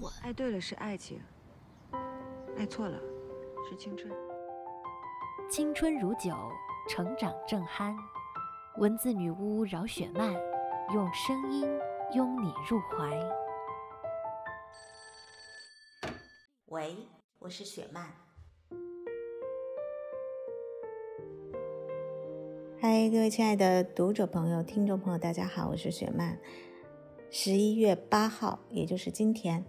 蠢。爱对了是爱情，爱错了是青春。青春如酒，成长正酣。文字女巫饶雪漫，用声音拥你入怀。喂，我是雪漫。嗨，各位亲爱的读者朋友、听众朋友，大家好，我是雪漫。十一月八号，也就是今天，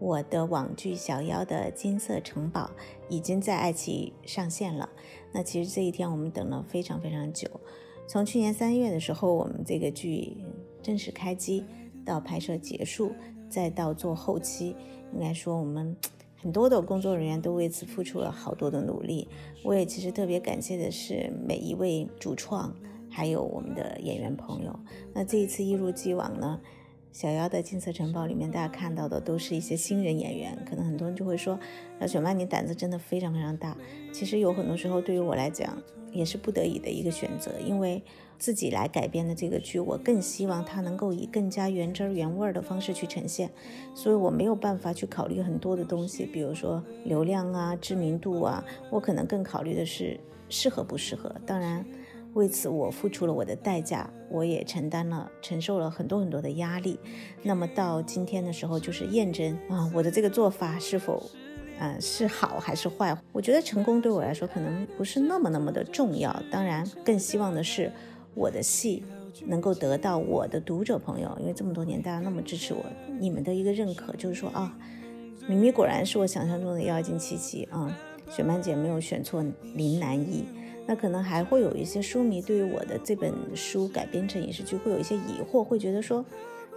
我的网剧《小妖的金色城堡》已经在爱奇艺上线了。那其实这一天我们等了非常非常久，从去年三月的时候，我们这个剧正式开机，到拍摄结束，再到做后期，应该说我们很多的工作人员都为此付出了好多的努力。我也其实特别感谢的是每一位主创，还有我们的演员朋友。那这一次一如既往呢。小妖的金色城堡里面，大家看到的都是一些新人演员，可能很多人就会说：“小雪曼，你胆子真的非常非常大。”其实有很多时候，对于我来讲，也是不得已的一个选择，因为自己来改编的这个剧，我更希望它能够以更加原汁原味的方式去呈现，所以我没有办法去考虑很多的东西，比如说流量啊、知名度啊，我可能更考虑的是适合不适合。当然。为此，我付出了我的代价，我也承担了、承受了很多很多的压力。那么到今天的时候，就是验证啊，我的这个做法是否，嗯，是好还是坏？我觉得成功对我来说可能不是那么那么的重要。当然，更希望的是我的戏能够得到我的读者朋友，因为这么多年大家那么支持我，你们的一个认可，就是说啊，米米果然是我想象中的妖精七七啊，雪曼姐没有选错林南一。那可能还会有一些书迷对于我的这本书改编成影视剧会有一些疑惑，会觉得说，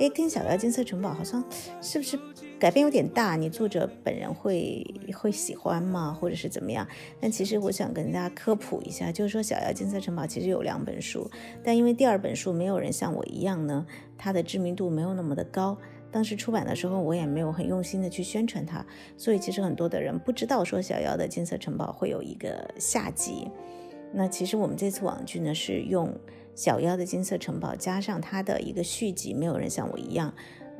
哎，跟《小妖金色城堡》好像是不是改编有点大？你作者本人会会喜欢吗？或者是怎么样？但其实我想跟大家科普一下，就是说《小妖金色城堡》其实有两本书，但因为第二本书没有人像我一样呢，它的知名度没有那么的高。当时出版的时候，我也没有很用心的去宣传它，所以其实很多的人不知道说《小妖的金色城堡》会有一个下集。那其实我们这次网剧呢，是用《小妖的金色城堡》加上它的一个续集，没有人像我一样，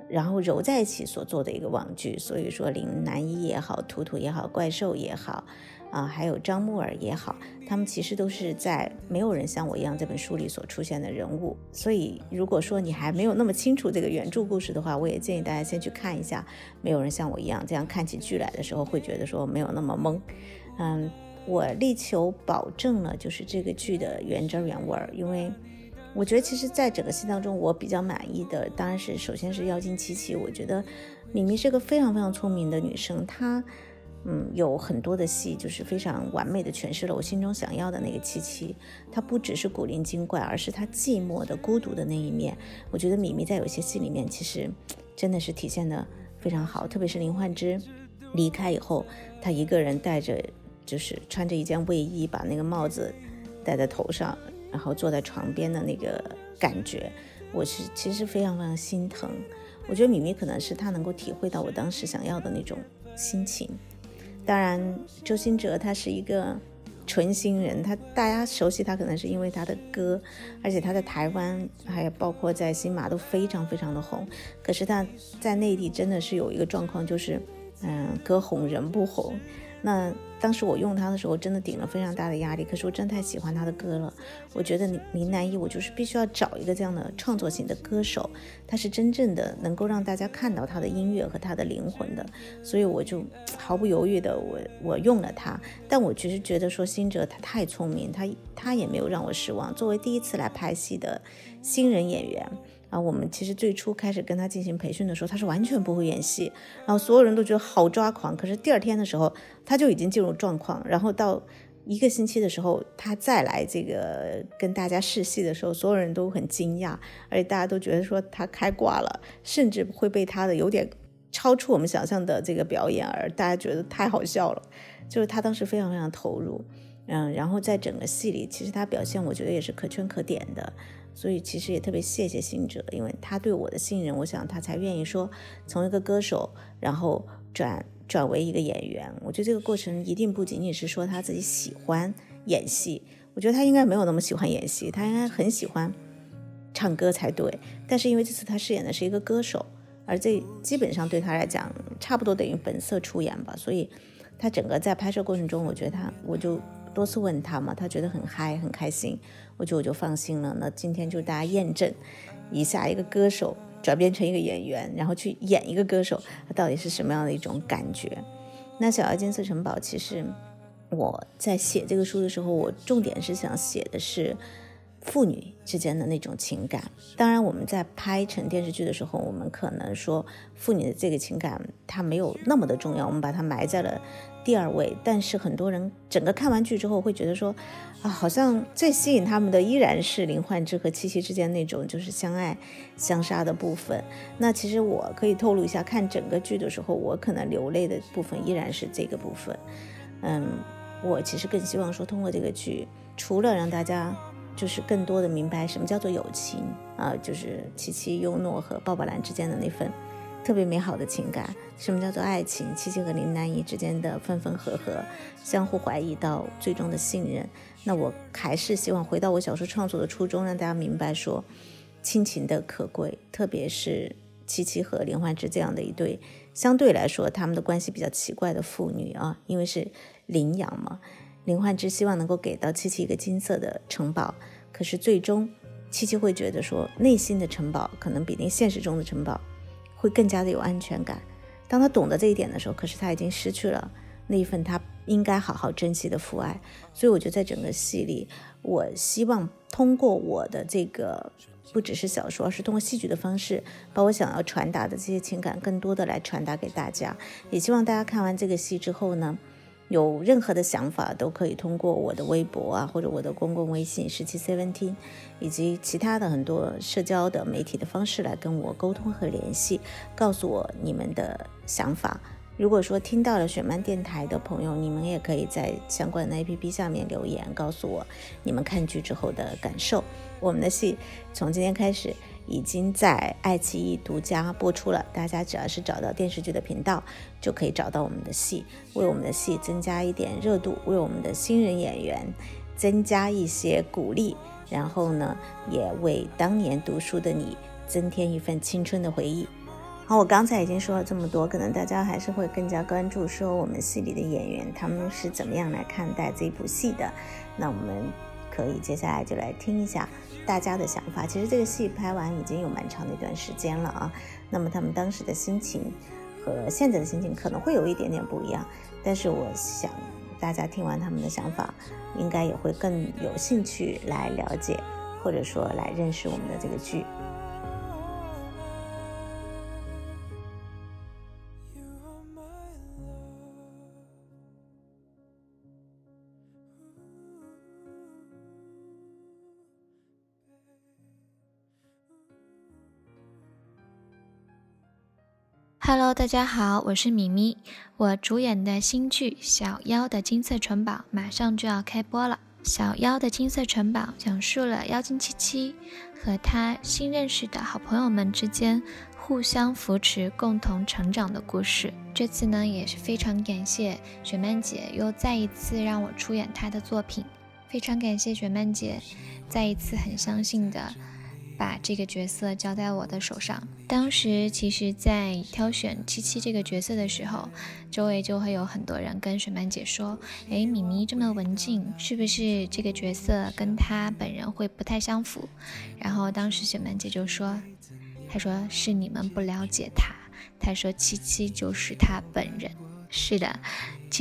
然后揉在一起所做的一个网剧。所以说，林南一也好，图图也好，怪兽也好，啊，还有张木耳也好，他们其实都是在《没有人像我一样》这本书里所出现的人物。所以，如果说你还没有那么清楚这个原著故事的话，我也建议大家先去看一下《没有人像我一样》，这样看起剧来的时候会觉得说没有那么懵，嗯。我力求保证了，就是这个剧的原汁原味儿，因为我觉得其实在整个戏当中，我比较满意的当然是首先是妖精七七，我觉得敏敏是个非常非常聪明的女生，她嗯有很多的戏就是非常完美的诠释了我心中想要的那个七七，她不只是古灵精怪，而是她寂寞的孤独的那一面，我觉得米米在有些戏里面其实真的是体现的非常好，特别是林焕之离开以后，她一个人带着。就是穿着一件卫衣，把那个帽子戴在头上，然后坐在床边的那个感觉，我是其实非常非常心疼。我觉得米米可能是他能够体会到我当时想要的那种心情。当然，周兴哲他是一个纯新人，他大家熟悉他可能是因为他的歌，而且他在台湾还有包括在新马都非常非常的红。可是他在内地真的是有一个状况，就是嗯，歌红人不红。那当时我用它的时候，真的顶了非常大的压力。可是我真太喜欢他的歌了，我觉得林南一，我就是必须要找一个这样的创作型的歌手，他是真正的能够让大家看到他的音乐和他的灵魂的。所以我就毫不犹豫的我我用了他。但我其实觉得说辛哲他太聪明，他他也没有让我失望。作为第一次来拍戏的新人演员。啊，我们其实最初开始跟他进行培训的时候，他是完全不会演戏，然后所有人都觉得好抓狂。可是第二天的时候，他就已经进入状况，然后到一个星期的时候，他再来这个跟大家试戏的时候，所有人都很惊讶，而且大家都觉得说他开挂了，甚至会被他的有点超出我们想象的这个表演，而大家觉得太好笑了。就是他当时非常非常投入，嗯，然后在整个戏里，其实他表现我觉得也是可圈可点的。所以其实也特别谢谢信哲，因为他对我的信任，我想他才愿意说从一个歌手，然后转转为一个演员。我觉得这个过程一定不仅仅是说他自己喜欢演戏，我觉得他应该没有那么喜欢演戏，他应该很喜欢唱歌才对。但是因为这次他饰演的是一个歌手，而这基本上对他来讲差不多等于本色出演吧，所以他整个在拍摄过程中，我觉得他我就多次问他嘛，他觉得很嗨很开心。我就我就放心了。那今天就大家验证一下，一个歌手转变成一个演员，然后去演一个歌手，他到底是什么样的一种感觉？那《小妖金色城堡》其实我在写这个书的时候，我重点是想写的是父女之间的那种情感。当然，我们在拍成电视剧的时候，我们可能说父女的这个情感它没有那么的重要，我们把它埋在了第二位。但是很多人整个看完剧之后会觉得说。啊，好像最吸引他们的依然是林焕之和七七之间那种就是相爱相杀的部分。那其实我可以透露一下，看整个剧的时候，我可能流泪的部分依然是这个部分。嗯，我其实更希望说，通过这个剧，除了让大家就是更多的明白什么叫做友情啊，就是七七、优诺和鲍宝兰之间的那份。特别美好的情感，什么叫做爱情？七七和林南怡之间的分分合合，相互怀疑到最终的信任。那我还是希望回到我小说创作的初衷，让大家明白说亲情的可贵，特别是七七和林焕之这样的一对相对来说他们的关系比较奇怪的父女啊，因为是领养嘛。林焕之希望能够给到七七一个金色的城堡，可是最终七七会觉得说内心的城堡可能比那现实中的城堡。会更加的有安全感。当他懂得这一点的时候，可是他已经失去了那一份他应该好好珍惜的父爱。所以，我觉得在整个戏里，我希望通过我的这个不只是小说，而是通过戏剧的方式，把我想要传达的这些情感，更多的来传达给大家。也希望大家看完这个戏之后呢。有任何的想法都可以通过我的微博啊，或者我的公共微信十七 seventeen，以及其他的很多社交的媒体的方式来跟我沟通和联系，告诉我你们的想法。如果说听到了雪漫电台的朋友，你们也可以在相关的 APP 下面留言，告诉我你们看剧之后的感受。我们的戏从今天开始。已经在爱奇艺独家播出了，大家只要是找到电视剧的频道，就可以找到我们的戏，为我们的戏增加一点热度，为我们的新人演员增加一些鼓励，然后呢，也为当年读书的你增添一份青春的回忆。好，我刚才已经说了这么多，可能大家还是会更加关注说我们戏里的演员他们是怎么样来看待这部戏的。那我们可以接下来就来听一下。大家的想法，其实这个戏拍完已经有蛮长的一段时间了啊。那么他们当时的心情和现在的心情可能会有一点点不一样，但是我想大家听完他们的想法，应该也会更有兴趣来了解，或者说来认识我们的这个剧。Hello，大家好，我是米咪。我主演的新剧《小妖的金色城堡》马上就要开播了。《小妖的金色城堡》讲述了妖精七七和他新认识的好朋友们之间互相扶持、共同成长的故事。这次呢，也是非常感谢雪曼姐又再一次让我出演她的作品，非常感谢雪曼姐再一次很相信的。把这个角色交在我的手上。当时其实，在挑选七七这个角色的时候，周围就会有很多人跟雪曼姐说：“哎，米咪这么文静，是不是这个角色跟她本人会不太相符？”然后当时雪曼姐就说：“她说是你们不了解她，她说七七就是她本人。”是的。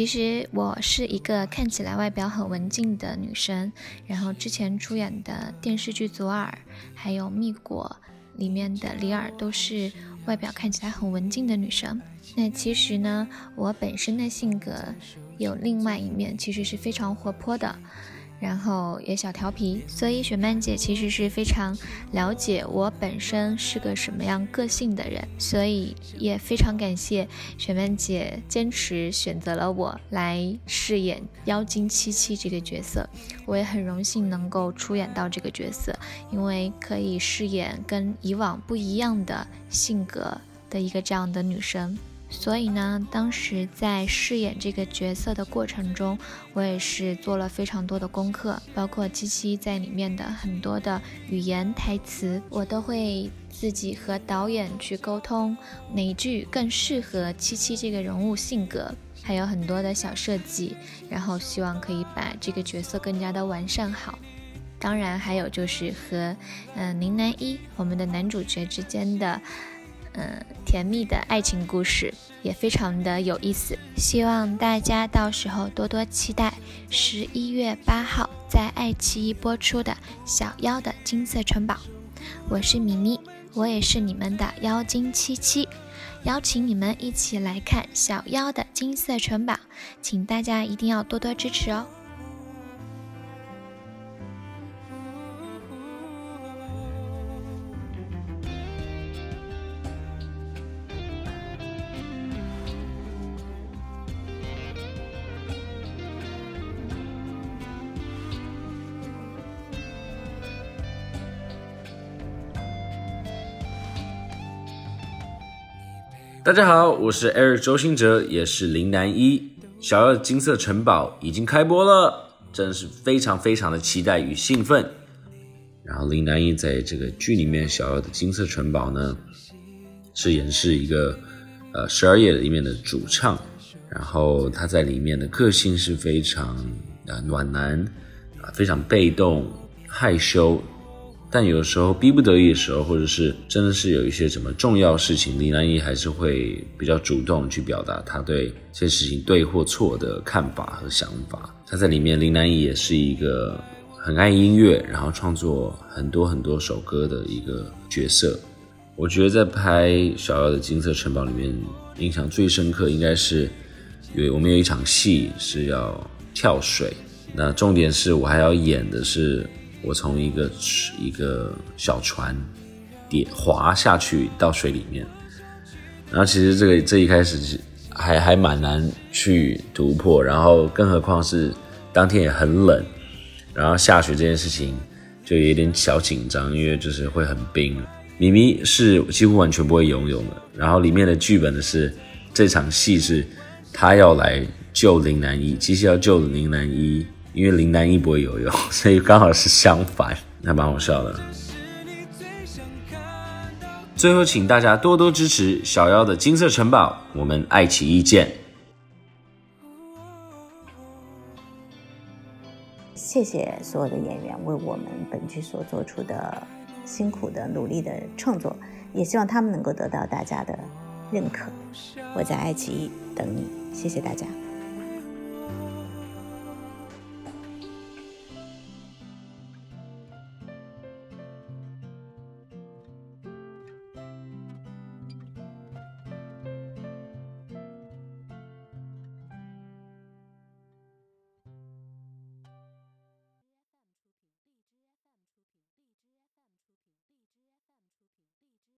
其实我是一个看起来外表很文静的女生，然后之前出演的电视剧《左耳》还有《蜜果》里面的李尔都是外表看起来很文静的女生。那其实呢，我本身的性格有另外一面，其实是非常活泼的。然后也小调皮，所以雪曼姐其实是非常了解我本身是个什么样个性的人，所以也非常感谢雪曼姐坚持选择了我来饰演妖精七七这个角色，我也很荣幸能够出演到这个角色，因为可以饰演跟以往不一样的性格的一个这样的女生。所以呢，当时在饰演这个角色的过程中，我也是做了非常多的功课，包括七七在里面的很多的语言台词，我都会自己和导演去沟通哪一句更适合七七这个人物性格，还有很多的小设计，然后希望可以把这个角色更加的完善好。当然，还有就是和嗯林南一我们的男主角之间的。嗯，甜蜜的爱情故事也非常的有意思，希望大家到时候多多期待十一月八号在爱奇艺播出的《小妖的金色城堡》。我是米咪，我也是你们的妖精七七，邀请你们一起来看《小妖的金色城堡》，请大家一定要多多支持哦。大家好，我是 Eric 周星哲，也是林南一。《小妖的金色城堡》已经开播了，真的是非常非常的期待与兴奋。然后林南一在这个剧里面，《小妖的金色城堡》呢，饰演是一个呃十二夜里面的主唱，然后他在里面的个性是非常啊暖男啊，非常被动害羞。但有时候逼不得已的时候，或者是真的是有一些什么重要事情，林南一还是会比较主动去表达他对这些事情对或错的看法和想法。他在里面，林南怡也是一个很爱音乐，然后创作很多很多首歌的一个角色。我觉得在拍《小妖的金色城堡》里面，印象最深刻应该是有我们有一场戏是要跳水，那重点是我还要演的是。我从一个一个小船跌滑下去到水里面，然后其实这个这一开始还还蛮难去突破，然后更何况是当天也很冷，然后下雪这件事情就有点小紧张，因为就是会很冰。咪咪是几乎完全不会游泳的，然后里面的剧本的是这场戏是他要来救林南一，其实要救林南一。因为林南一不会游泳，所以刚好是相反，还蛮好笑的。最后，请大家多多支持小妖的金色城堡，我们爱奇艺见。谢谢所有的演员为我们本剧所做出的辛苦的努力的创作，也希望他们能够得到大家的认可。我在爱奇艺等你，谢谢大家。